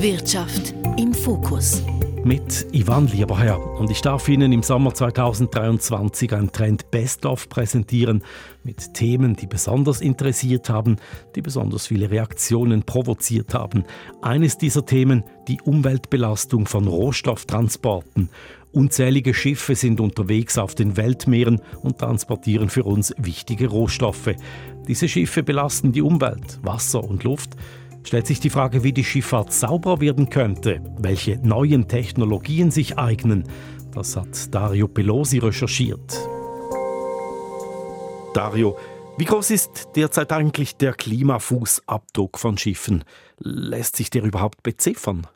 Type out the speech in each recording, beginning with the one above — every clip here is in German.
Wirtschaft im Fokus. Mit Ivan Lieberherr. Und ich darf Ihnen im Sommer 2023 ein Trend Best-of präsentieren mit Themen, die besonders interessiert haben, die besonders viele Reaktionen provoziert haben. Eines dieser Themen, die Umweltbelastung von Rohstofftransporten. Unzählige Schiffe sind unterwegs auf den Weltmeeren und transportieren für uns wichtige Rohstoffe. Diese Schiffe belasten die Umwelt, Wasser und Luft stellt sich die Frage, wie die Schifffahrt sauberer werden könnte, welche neuen Technologien sich eignen. Das hat Dario Pelosi recherchiert. Dario, wie groß ist derzeit eigentlich der Klimafußabdruck von Schiffen? Lässt sich der überhaupt beziffern?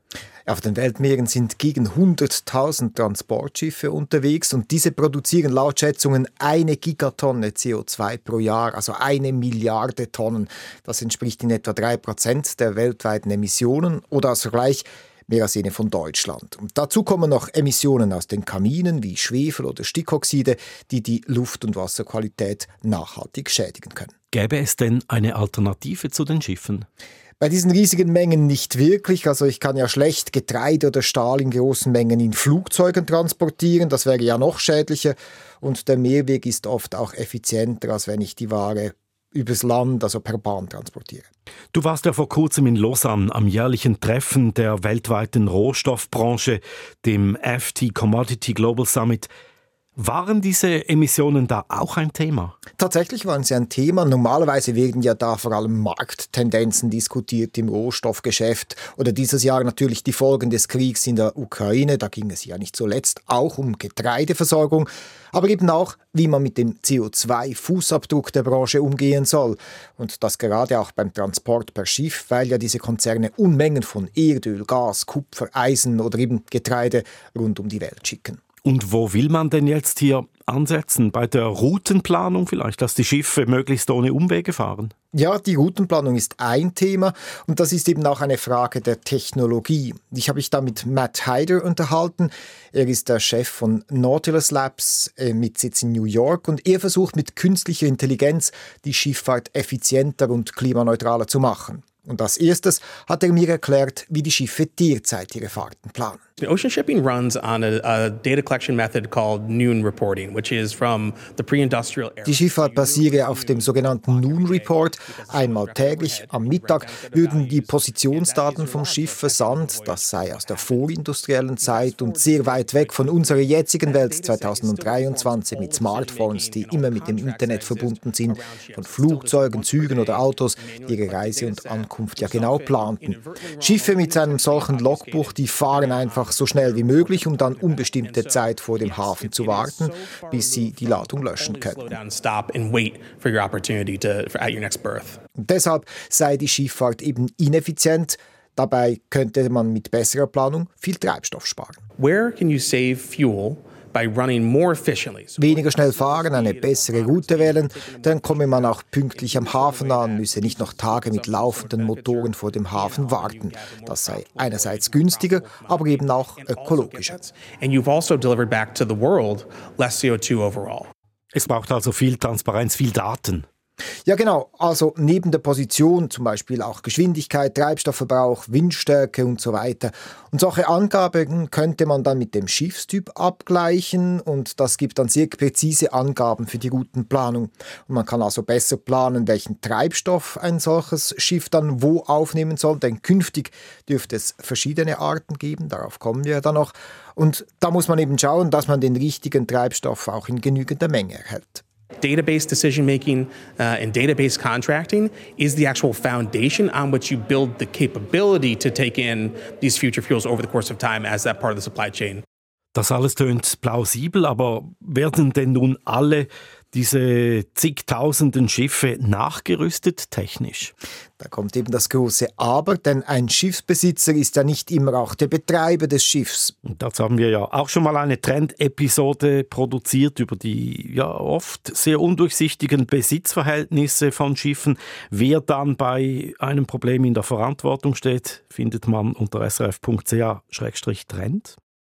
Auf den Weltmeeren sind gegen 100.000 Transportschiffe unterwegs und diese produzieren laut Schätzungen eine Gigatonne CO2 pro Jahr, also eine Milliarde Tonnen. Das entspricht in etwa drei Prozent der weltweiten Emissionen oder als Vergleich mehr als jene von Deutschland. Und dazu kommen noch Emissionen aus den Kaminen wie Schwefel oder Stickoxide, die die Luft- und Wasserqualität nachhaltig schädigen können. Gäbe es denn eine Alternative zu den Schiffen? Bei diesen riesigen Mengen nicht wirklich. Also ich kann ja schlecht Getreide oder Stahl in großen Mengen in Flugzeugen transportieren. Das wäre ja noch schädlicher. Und der Mehrweg ist oft auch effizienter, als wenn ich die Ware übers Land, also per Bahn transportiere. Du warst ja vor kurzem in Lausanne am jährlichen Treffen der weltweiten Rohstoffbranche, dem FT Commodity Global Summit. Waren diese Emissionen da auch ein Thema? Tatsächlich waren sie ein Thema. Normalerweise werden ja da vor allem Markttendenzen diskutiert im Rohstoffgeschäft oder dieses Jahr natürlich die Folgen des Kriegs in der Ukraine. Da ging es ja nicht zuletzt auch um Getreideversorgung, aber eben auch, wie man mit dem CO2-Fußabdruck der Branche umgehen soll. Und das gerade auch beim Transport per Schiff, weil ja diese Konzerne Unmengen von Erdöl, Gas, Kupfer, Eisen oder eben Getreide rund um die Welt schicken. Und wo will man denn jetzt hier ansetzen? Bei der Routenplanung vielleicht, dass die Schiffe möglichst ohne Umwege fahren? Ja, die Routenplanung ist ein Thema und das ist eben auch eine Frage der Technologie. Ich habe mich da mit Matt Hyder unterhalten. Er ist der Chef von Nautilus Labs äh, mit Sitz in New York und er versucht mit künstlicher Intelligenz die Schifffahrt effizienter und klimaneutraler zu machen. Und als erstes hat er mir erklärt, wie die Schiffe derzeit ihre Fahrten planen. Ocean shipping runs on a, a, data collection method called noon reporting, which is from the pre-industrial era. Die Schifffahrt basiere auf dem sogenannten Noon Report. Einmal täglich am Mittag würden die Positionsdaten vom Schiff versandt. Das sei aus der vorindustriellen Zeit und sehr weit weg von unserer jetzigen Welt 2023 mit Smartphones, die immer mit dem Internet verbunden sind, von Flugzeugen, Zügen oder Autos, die ihre Reise und Ankunft ja genau planten. Schiffe mit einem solchen Logbuch, die fahren einfach so schnell wie möglich, um dann unbestimmte Zeit vor dem Hafen zu warten, bis sie die Ladung löschen können. Und deshalb sei die Schifffahrt eben ineffizient. Dabei könnte man mit besserer Planung viel Treibstoff sparen. Where can you save fuel Weniger schnell fahren, eine bessere Route wählen, dann komme man auch pünktlich am Hafen an, müsse nicht noch Tage mit laufenden Motoren vor dem Hafen warten. Das sei einerseits günstiger, aber eben auch ökologischer. Also es braucht also viel Transparenz, viel Daten. Ja, genau. Also neben der Position zum Beispiel auch Geschwindigkeit, Treibstoffverbrauch, Windstärke und so weiter. Und solche Angaben könnte man dann mit dem Schiffstyp abgleichen und das gibt dann sehr präzise Angaben für die Routenplanung. Und man kann also besser planen, welchen Treibstoff ein solches Schiff dann wo aufnehmen soll, denn künftig dürfte es verschiedene Arten geben, darauf kommen wir dann noch. Und da muss man eben schauen, dass man den richtigen Treibstoff auch in genügender Menge erhält. Database decision making uh, and database contracting is the actual foundation on which you build the capability to take in these future fuels over the course of time as that part of the supply chain. Das alles tönt plausibel, aber werden denn nun alle diese zigtausenden Schiffe nachgerüstet technisch? Da kommt eben das große Aber, denn ein Schiffsbesitzer ist ja nicht immer auch der Betreiber des Schiffs. Und dazu haben wir ja auch schon mal eine Trend-Episode produziert über die ja oft sehr undurchsichtigen Besitzverhältnisse von Schiffen. Wer dann bei einem Problem in der Verantwortung steht, findet man unter srf.ch-trend.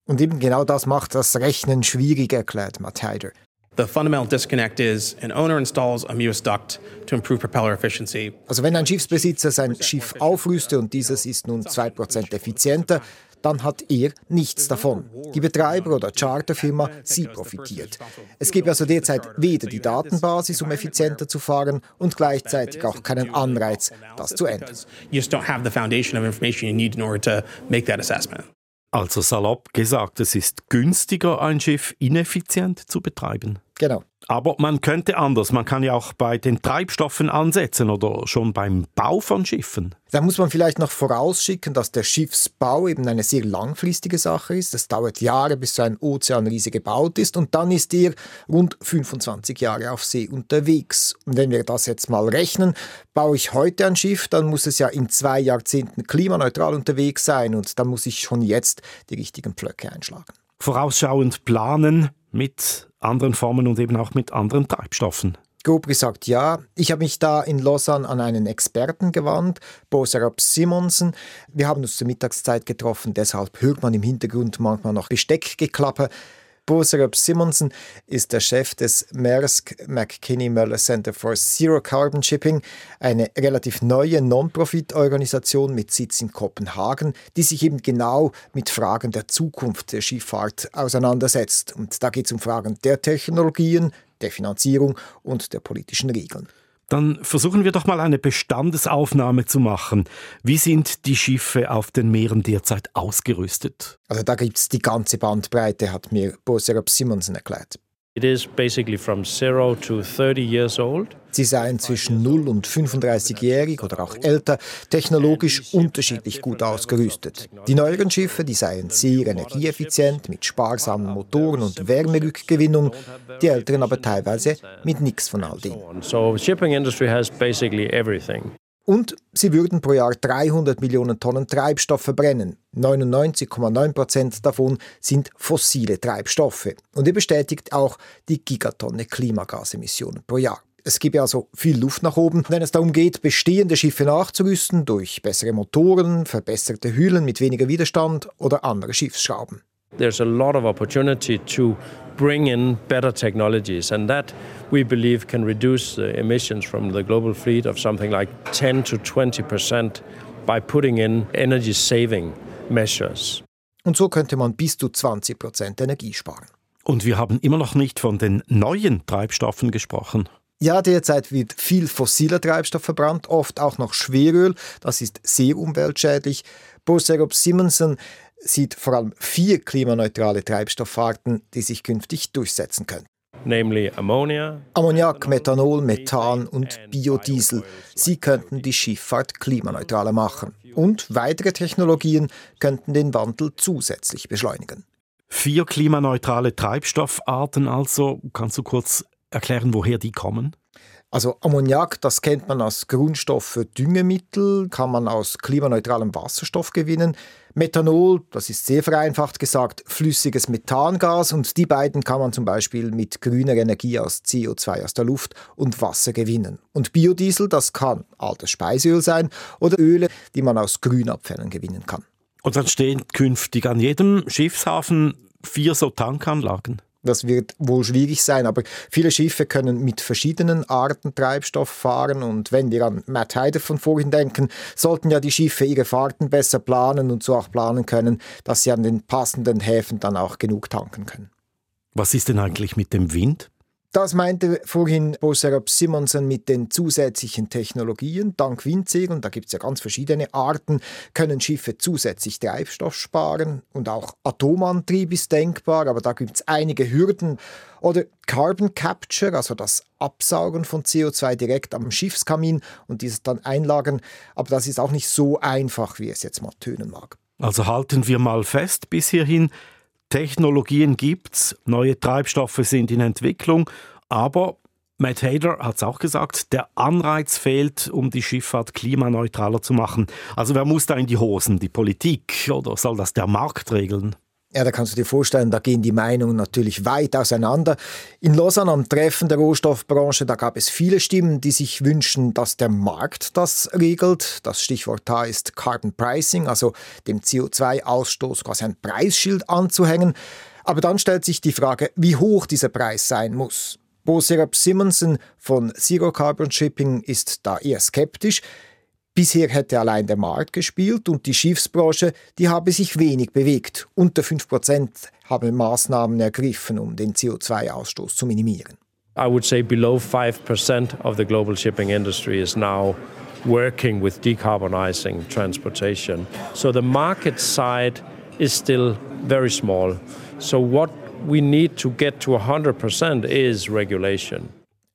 Und eben genau das macht das Rechnen schwierig, erklärt Matt Hyder. The fundamental disconnect is an owner installs a Mewis duct to improve propeller efficiency. Also wenn ein Schiffsbesitzer sein Schiff aufrüste und dieses ist nun 2% effizienter, dann hat er nichts davon. Die Betreiber oder Charterfirma, sie profitiert. Es gibt also derzeit weder die Datenbasis, um effizienter zu fahren, und gleichzeitig auch keinen Anreiz, das zu ändern. You just don't have the foundation of information you need in order to make that assessment. Also salopp gesagt, es ist günstiger, ein Schiff ineffizient zu betreiben. Genau. Aber man könnte anders. Man kann ja auch bei den Treibstoffen ansetzen oder schon beim Bau von Schiffen. Da muss man vielleicht noch vorausschicken, dass der Schiffsbau eben eine sehr langfristige Sache ist. Es dauert Jahre, bis so ein Ozeanriese gebaut ist und dann ist er rund 25 Jahre auf See unterwegs. Und wenn wir das jetzt mal rechnen, baue ich heute ein Schiff, dann muss es ja in zwei Jahrzehnten klimaneutral unterwegs sein und dann muss ich schon jetzt die richtigen Pflöcke einschlagen. Vorausschauend planen mit anderen Formen und eben auch mit anderen Treibstoffen. Grob gesagt ja. Ich habe mich da in Lausanne an einen Experten gewandt, Boserup Simonsen. Wir haben uns zur Mittagszeit getroffen, deshalb hört man im Hintergrund manchmal noch Besteckgeklappe. Boserup Simonsen ist der Chef des Maersk McKinney Möller Center for Zero Carbon Shipping, eine relativ neue Non-Profit-Organisation mit Sitz in Kopenhagen, die sich eben genau mit Fragen der Zukunft der Schifffahrt auseinandersetzt. Und da geht es um Fragen der Technologien, der Finanzierung und der politischen Regeln. Dann versuchen wir doch mal eine Bestandesaufnahme zu machen. Wie sind die Schiffe auf den Meeren derzeit ausgerüstet? Also da gibt es die ganze Bandbreite, hat mir Boserup Simonsen erklärt. It is basically from zero to 30 years old. Sie seien zwischen 0 und 35-jährig oder auch älter, technologisch unterschiedlich gut ausgerüstet. Die neueren Schiffe, die seien sehr energieeffizient mit sparsamen Motoren und Wärmerückgewinnung, die älteren aber teilweise mit nichts von all dem. So shipping industry has basically everything. Und sie würden pro Jahr 300 Millionen Tonnen Treibstoff verbrennen. 99,9 Prozent davon sind fossile Treibstoffe. Und er bestätigt auch die Gigatonne Klimagasemissionen pro Jahr. Es gibt also viel Luft nach oben, wenn es darum geht, bestehende Schiffe nachzurüsten durch bessere Motoren, verbesserte Hüllen mit weniger Widerstand oder andere Schiffsschrauben. There's a lot of opportunity to bring in better technologies, and that we believe can reduce the emissions from the global fleet of something like 10 to 20 percent by putting in energy saving measures. Und so könnte man bis zu 20 Prozent Energie sparen. Und wir haben immer noch nicht von den neuen Treibstoffen gesprochen. Ja, derzeit wird viel fossiler Treibstoff verbrannt, oft auch noch Schweröl. Das ist sehr umweltschädlich. Boserup Simonsen sieht vor allem vier klimaneutrale Treibstoffarten, die sich künftig durchsetzen können. Namely ammonia, Ammoniak, Methanol, Methan und Biodiesel. Sie könnten die Schifffahrt klimaneutraler machen. Und weitere Technologien könnten den Wandel zusätzlich beschleunigen. Vier klimaneutrale Treibstoffarten also. Kannst du kurz erklären, woher die kommen? Also Ammoniak, das kennt man als Grundstoff für Düngemittel, kann man aus klimaneutralem Wasserstoff gewinnen. Methanol, das ist sehr vereinfacht gesagt, flüssiges Methangas und die beiden kann man zum Beispiel mit grüner Energie aus CO2 aus der Luft und Wasser gewinnen. Und Biodiesel, das kann altes Speiseöl sein oder Öle, die man aus Grünabfällen gewinnen kann. Und dann stehen künftig an jedem Schiffshafen vier so Tankanlagen. Das wird wohl schwierig sein, aber viele Schiffe können mit verschiedenen Arten Treibstoff fahren und wenn wir an Matt Heider von vorhin denken, sollten ja die Schiffe ihre Fahrten besser planen und so auch planen können, dass sie an den passenden Häfen dann auch genug tanken können. Was ist denn eigentlich mit dem Wind? Das meinte vorhin Boserup Simonsen mit den zusätzlichen Technologien. Dank Windsegeln, da gibt es ja ganz verschiedene Arten, können Schiffe zusätzlich Treibstoff sparen und auch Atomantrieb ist denkbar, aber da gibt es einige Hürden. Oder Carbon Capture, also das Absaugen von CO2 direkt am Schiffskamin und dieses dann einlagern, aber das ist auch nicht so einfach, wie es jetzt mal tönen mag. Also halten wir mal fest bis hierhin, Technologien gibt's, neue Treibstoffe sind in Entwicklung, aber Matt Hader hat es auch gesagt, der Anreiz fehlt, um die Schifffahrt klimaneutraler zu machen. Also wer muss da in die Hosen? Die Politik oder soll das der Markt regeln? Ja, da kannst du dir vorstellen, da gehen die Meinungen natürlich weit auseinander. In Lausanne am Treffen der Rohstoffbranche, da gab es viele Stimmen, die sich wünschen, dass der Markt das regelt. Das Stichwort da ist Carbon Pricing, also dem CO2-Ausstoß quasi ein Preisschild anzuhängen. Aber dann stellt sich die Frage, wie hoch dieser Preis sein muss. Bo Serap Simonsen von Zero Carbon Shipping ist da eher skeptisch. Bisher hätte allein der Markt gespielt und die Schiffsbranche, die habe sich wenig bewegt. Unter 5% haben Maßnahmen ergriffen, um den CO2-Ausstoß zu minimieren. I would say below 5% of the global shipping industry is now working with decarbonizing transportation. So the market side is still very small. So what we need to get to 100% is regulation.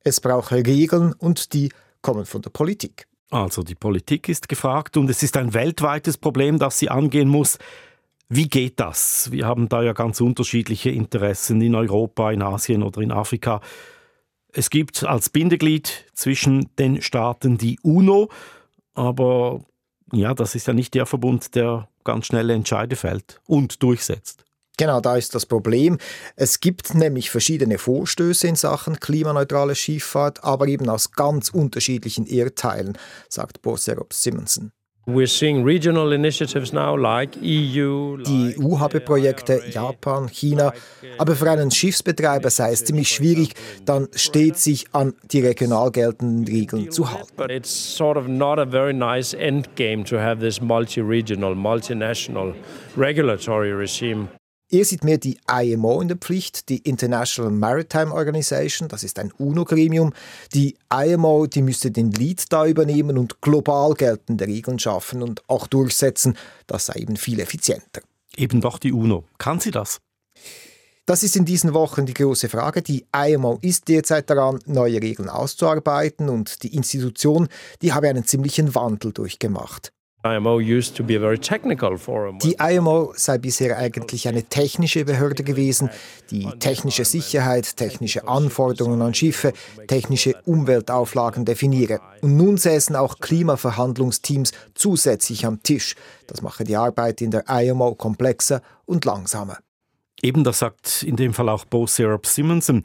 Es braucht Regeln und die kommen von der Politik. Also die Politik ist gefragt und es ist ein weltweites Problem, das sie angehen muss. Wie geht das? Wir haben da ja ganz unterschiedliche Interessen in Europa, in Asien oder in Afrika. Es gibt als Bindeglied zwischen den Staaten die UNO, aber ja, das ist ja nicht der Verbund, der ganz schnelle Entscheide fällt und durchsetzt. Genau, da ist das Problem. Es gibt nämlich verschiedene Vorstöße in Sachen klimaneutrale Schifffahrt, aber eben aus ganz unterschiedlichen Erdteilen, sagt Borserop Simonsen. We're seeing regional initiatives now like EU. Die EU habe Projekte, Japan, China, aber für einen Schiffsbetreiber sei es ziemlich schwierig, dann stets sich an die regional geltenden Regeln zu halten. Er sieht mehr die IMO in der Pflicht, die International Maritime Organization, das ist ein UNO-Gremium. Die IMO, die müsste den Lead da übernehmen und global geltende Regeln schaffen und auch durchsetzen. Das sei eben viel effizienter. Eben doch die UNO. Kann sie das? Das ist in diesen Wochen die große Frage. Die IMO ist derzeit daran, neue Regeln auszuarbeiten und die Institution, die habe einen ziemlichen Wandel durchgemacht. IMO used to be a very technical forum. Die IMO sei bisher eigentlich eine technische Behörde gewesen, die technische Sicherheit, technische Anforderungen an Schiffe, technische Umweltauflagen definiere. Und nun säßen auch Klimaverhandlungsteams zusätzlich am Tisch. Das mache die Arbeit in der IMO komplexer und langsamer. Eben das sagt in dem Fall auch Bo Syrup Simonson.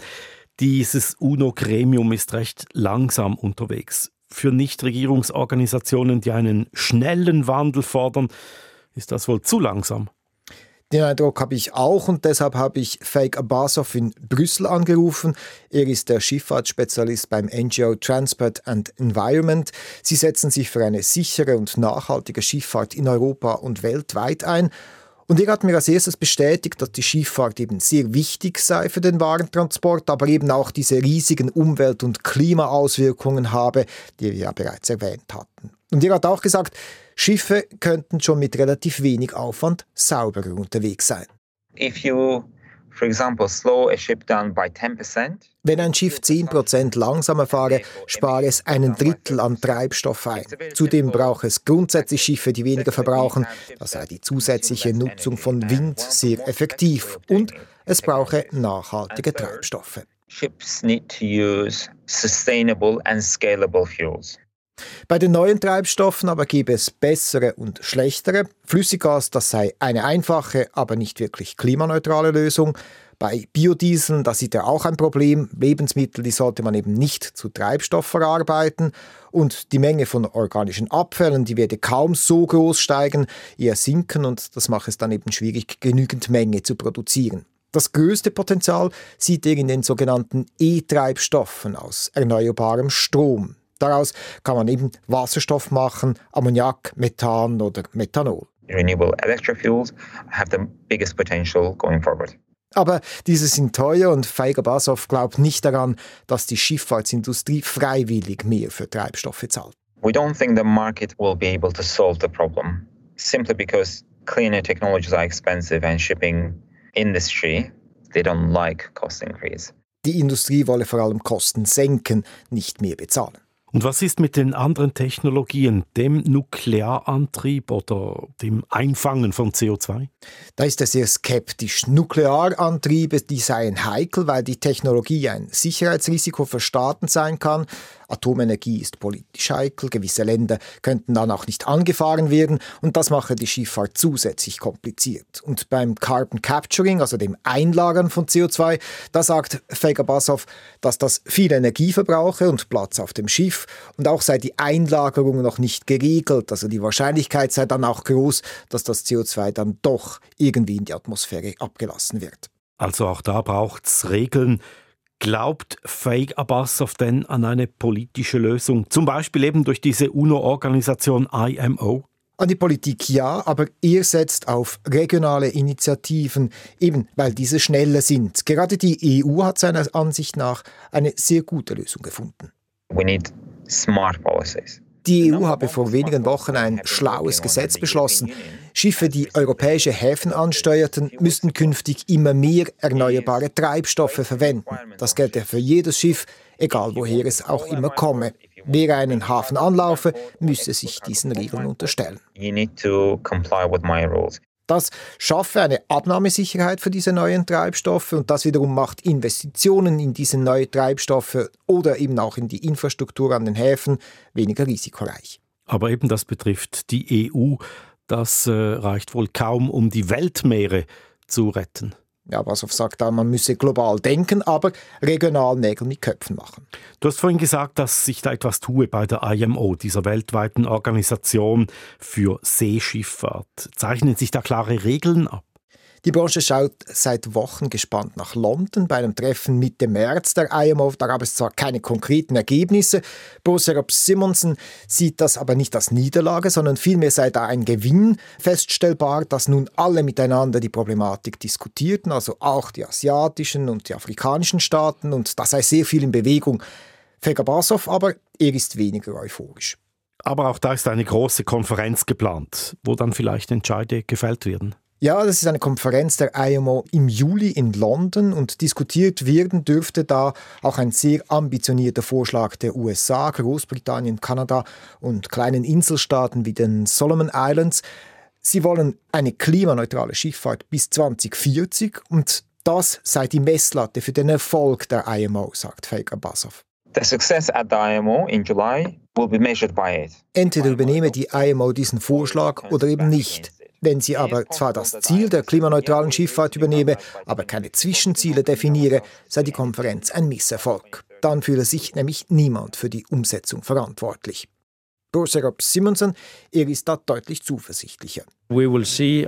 Dieses UNO-Gremium ist recht langsam unterwegs für Nichtregierungsorganisationen, die einen schnellen Wandel fordern, ist das wohl zu langsam. Den Eindruck habe ich auch und deshalb habe ich Fake Abbasov in Brüssel angerufen. Er ist der Schifffahrtsspezialist beim NGO Transport and Environment. Sie setzen sich für eine sichere und nachhaltige Schifffahrt in Europa und weltweit ein und er hat mir als erstes bestätigt, dass die Schifffahrt eben sehr wichtig sei für den Warentransport, aber eben auch diese riesigen Umwelt- und Klimaauswirkungen habe, die wir ja bereits erwähnt hatten. Und er hat auch gesagt, Schiffe könnten schon mit relativ wenig Aufwand sauberer unterwegs sein. If you for example, slow a ship down by 10%. Wenn ein Schiff 10% langsamer fahre, spare es einen Drittel an Treibstoff ein. Zudem braucht es grundsätzlich Schiffe, die weniger verbrauchen. Das sei die zusätzliche Nutzung von Wind sehr effektiv. Und es brauche nachhaltige Treibstoffe. Ships need to use sustainable and scalable fuels. Bei den neuen Treibstoffen aber gäbe es bessere und schlechtere. Flüssiggas, das sei eine einfache, aber nicht wirklich klimaneutrale Lösung. Bei Biodieseln, da sieht er auch ein Problem. Lebensmittel, die sollte man eben nicht zu Treibstoff verarbeiten. Und die Menge von organischen Abfällen, die werde kaum so groß steigen, eher sinken und das macht es dann eben schwierig, genügend Menge zu produzieren. Das größte Potenzial sieht er in den sogenannten E-Treibstoffen aus erneuerbarem Strom. Daraus kann man eben Wasserstoff machen, Ammoniak, Methan oder Methanol. Renewable electrofuels have the biggest potential going forward. Aber diese sind teuer und Feiger Basov glaubt nicht daran, dass die Schifffahrtsindustrie freiwillig mehr für Treibstoffe zahlt. We don't think the market will be able to solve the problem simply because cleaner technologies are expensive and shipping industry they don't like cost increase. Die Industrie wolle vor allem Kosten senken, nicht mehr bezahlen. Und was ist mit den anderen Technologien, dem Nuklearantrieb oder dem Einfangen von CO2? Da ist er sehr skeptisch. Nuklearantriebe, die seien heikel, weil die Technologie ein Sicherheitsrisiko für Staaten sein kann. Atomenergie ist politisch heikel, gewisse Länder könnten dann auch nicht angefahren werden und das mache die Schifffahrt zusätzlich kompliziert. Und beim Carbon Capturing, also dem Einlagern von CO2, da sagt Fegerbasov, dass das viel Energie verbrauche und Platz auf dem Schiff und auch sei die Einlagerung noch nicht geregelt, also die Wahrscheinlichkeit sei dann auch groß, dass das CO2 dann doch irgendwie in die Atmosphäre abgelassen wird. Also auch da braucht es Regeln. Glaubt Fake Abbasov denn an eine politische Lösung? Zum Beispiel eben durch diese UNO-Organisation IMO? An die Politik ja, aber ihr setzt auf regionale Initiativen, eben weil diese schneller sind. Gerade die EU hat seiner Ansicht nach eine sehr gute Lösung gefunden. We need smart policies. Die EU habe vor wenigen Wochen ein schlaues Gesetz beschlossen. Schiffe, die europäische Häfen ansteuerten, müssten künftig immer mehr erneuerbare Treibstoffe verwenden. Das gelte für jedes Schiff, egal woher es auch immer komme. Wer einen Hafen anlaufe, müsse sich diesen Regeln unterstellen. You need to comply with my rules. Das schaffe eine Abnahmesicherheit für diese neuen Treibstoffe und das wiederum macht Investitionen in diese neuen Treibstoffe oder eben auch in die Infrastruktur an den Häfen weniger risikoreich. Aber eben das betrifft die EU. Das äh, reicht wohl kaum, um die Weltmeere zu retten. Ja, Wassow sagt da, man müsse global denken, aber regional Nägel mit Köpfen machen. Du hast vorhin gesagt, dass sich da etwas tue bei der IMO, dieser weltweiten Organisation für Seeschifffahrt. Zeichnen sich da klare Regeln ab? Die Branche schaut seit Wochen gespannt nach London bei einem Treffen Mitte März der IMO. Da gab es zwar keine konkreten Ergebnisse. Professor Simonsen sieht das aber nicht als Niederlage, sondern vielmehr sei da ein Gewinn feststellbar, dass nun alle miteinander die Problematik diskutierten, also auch die asiatischen und die afrikanischen Staaten und da sei sehr viel in Bewegung. Feger Basov aber, er ist weniger euphorisch. Aber auch da ist eine große Konferenz geplant, wo dann vielleicht Entscheide gefällt werden. Ja, das ist eine Konferenz der IMO im Juli in London und diskutiert werden dürfte da auch ein sehr ambitionierter Vorschlag der USA, Großbritannien, Kanada und kleinen Inselstaaten wie den Solomon Islands. Sie wollen eine klimaneutrale Schifffahrt bis 2040 und das sei die Messlatte für den Erfolg der IMO, sagt Faker Basov. The success at the IMO in July will be measured by it. Entweder übernehme die IMO diesen Vorschlag oder eben nicht. Wenn sie aber zwar das Ziel der klimaneutralen Schifffahrt übernehme, aber keine Zwischenziele definiere, sei die Konferenz ein Misserfolg. Dann fühle sich nämlich niemand für die Umsetzung verantwortlich. Professor Simonson, er ist da deutlich zuversichtlicher. See,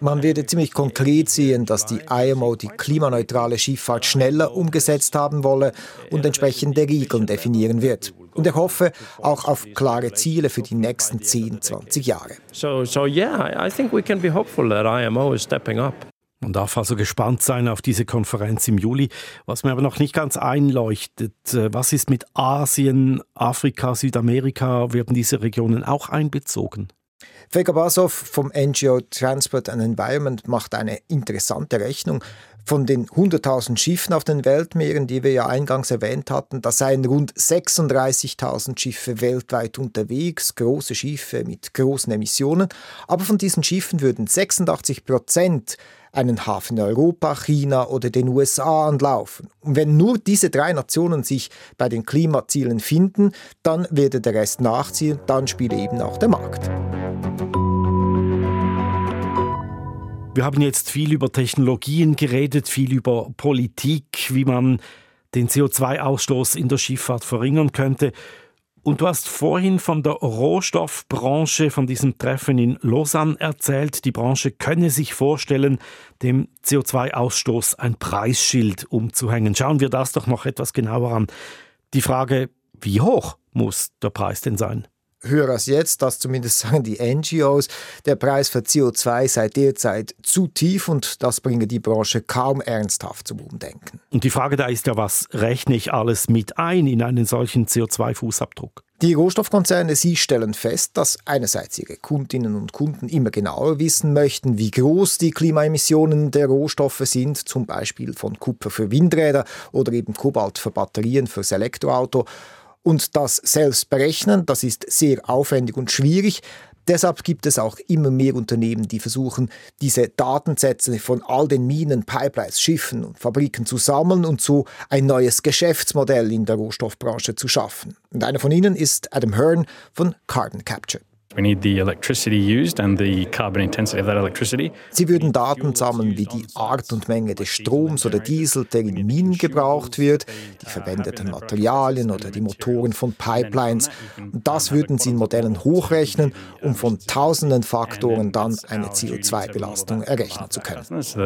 Man werde ziemlich konkret sehen, dass die IMO die klimaneutrale Schifffahrt schneller umgesetzt haben wolle und entsprechende Regeln definieren wird. Und er hoffe auch auf klare Ziele für die nächsten 10, 20 Jahre. So, so yeah, I think we can be hopeful that IMO is stepping up. Man darf also gespannt sein auf diese Konferenz im Juli. Was mir aber noch nicht ganz einleuchtet, äh, was ist mit Asien, Afrika, Südamerika? Werden diese Regionen auch einbezogen? Feker Basov vom NGO Transport and Environment macht eine interessante Rechnung. Von den 100.000 Schiffen auf den Weltmeeren, die wir ja eingangs erwähnt hatten, da seien rund 36.000 Schiffe weltweit unterwegs, große Schiffe mit großen Emissionen. Aber von diesen Schiffen würden 86 Prozent einen Hafen in Europa, China oder den USA anlaufen. Und wenn nur diese drei Nationen sich bei den Klimazielen finden, dann werde der Rest nachziehen, dann spiele eben auch der Markt. Wir haben jetzt viel über Technologien geredet, viel über Politik, wie man den CO2-Ausstoß in der Schifffahrt verringern könnte. Und du hast vorhin von der Rohstoffbranche, von diesem Treffen in Lausanne erzählt. Die Branche könne sich vorstellen, dem CO2-Ausstoß ein Preisschild umzuhängen. Schauen wir das doch noch etwas genauer an. Die Frage, wie hoch muss der Preis denn sein? Höher als jetzt, das zumindest sagen die NGOs. Der Preis für CO2 sei derzeit zu tief und das bringe die Branche kaum ernsthaft zum Umdenken. Und die Frage da ist ja, was rechne ich alles mit ein in einen solchen CO2-Fußabdruck? Die Rohstoffkonzerne, sie stellen fest, dass einerseits ihre Kundinnen und Kunden immer genauer wissen möchten, wie groß die Klimaemissionen der Rohstoffe sind, zum Beispiel von Kupfer für Windräder oder eben Kobalt für Batterien fürs Elektroauto. Und das selbst berechnen, das ist sehr aufwendig und schwierig. Deshalb gibt es auch immer mehr Unternehmen, die versuchen, diese Datensätze von all den Minen, Pipelines, Schiffen und Fabriken zu sammeln und so ein neues Geschäftsmodell in der Rohstoffbranche zu schaffen. Und einer von ihnen ist Adam Hearn von Carbon Capture. We need the electricity used and the carbon intensity of that electricity. Sie würden Daten sammeln wie die Art und Menge des Stroms oder Diesel, der in Minen gebraucht wird, die verwendeten Materialien oder die Motoren von Pipelines. Und das würden Sie in Modellen hochrechnen, um von tausenden Faktoren dann eine CO2-Belastung errechnen zu können. So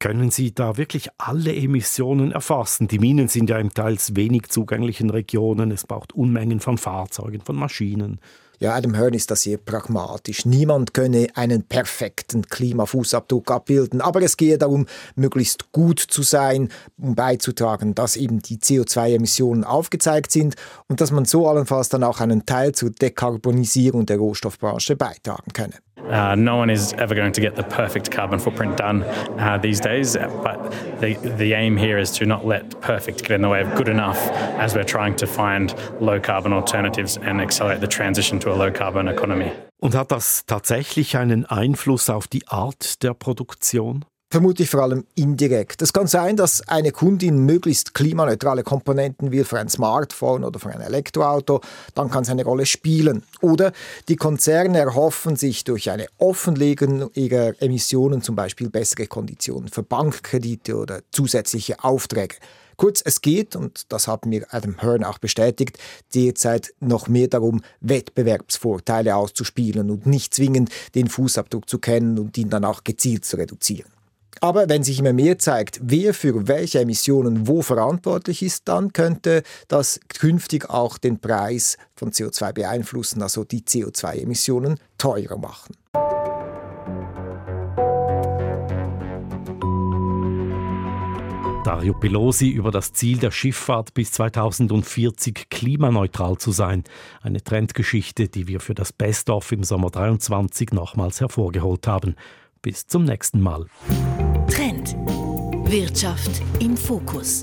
Können Sie da wirklich alle Emissionen erfassen? Die Minen sind ja in teils wenig zugänglichen Regionen. Es braucht Unmengen von Fahrzeugen, von Maschinen. Ja, Adam Hearn ist das hier pragmatisch. Niemand könne einen perfekten Klimafußabdruck abbilden, aber es gehe darum, möglichst gut zu sein, um beizutragen, dass eben die CO2-Emissionen aufgezeigt sind und dass man so allenfalls dann auch einen Teil zur Dekarbonisierung der Rohstoffbranche beitragen könne. Uh, no one is ever going to get the perfect carbon footprint done uh, these days, but the, the aim here is to not let perfect get in the way of good enough as we're trying to find low carbon alternatives and accelerate the transition to a low carbon economy. Und hat das tatsächlich einen Einfluss auf die Art der Produktion? Vermutlich vor allem indirekt. Es kann sein, dass eine Kundin möglichst klimaneutrale Komponenten will für ein Smartphone oder für ein Elektroauto, dann kann es eine Rolle spielen. Oder die Konzerne erhoffen sich durch eine Offenlegung ihrer Emissionen zum Beispiel bessere Konditionen für Bankkredite oder zusätzliche Aufträge. Kurz, es geht, und das hat mir Adam Hearn auch bestätigt, derzeit noch mehr darum, Wettbewerbsvorteile auszuspielen und nicht zwingend den Fußabdruck zu kennen und ihn dann auch gezielt zu reduzieren. Aber wenn sich immer mehr zeigt, wer für welche Emissionen wo verantwortlich ist, dann könnte das künftig auch den Preis von CO2 beeinflussen, also die CO2-Emissionen teurer machen. Dario Pelosi über das Ziel der Schifffahrt bis 2040 klimaneutral zu sein. Eine Trendgeschichte, die wir für das Best-of im Sommer 23 nochmals hervorgeholt haben. Bis zum nächsten Mal. Trend. Wirtschaft im Fokus.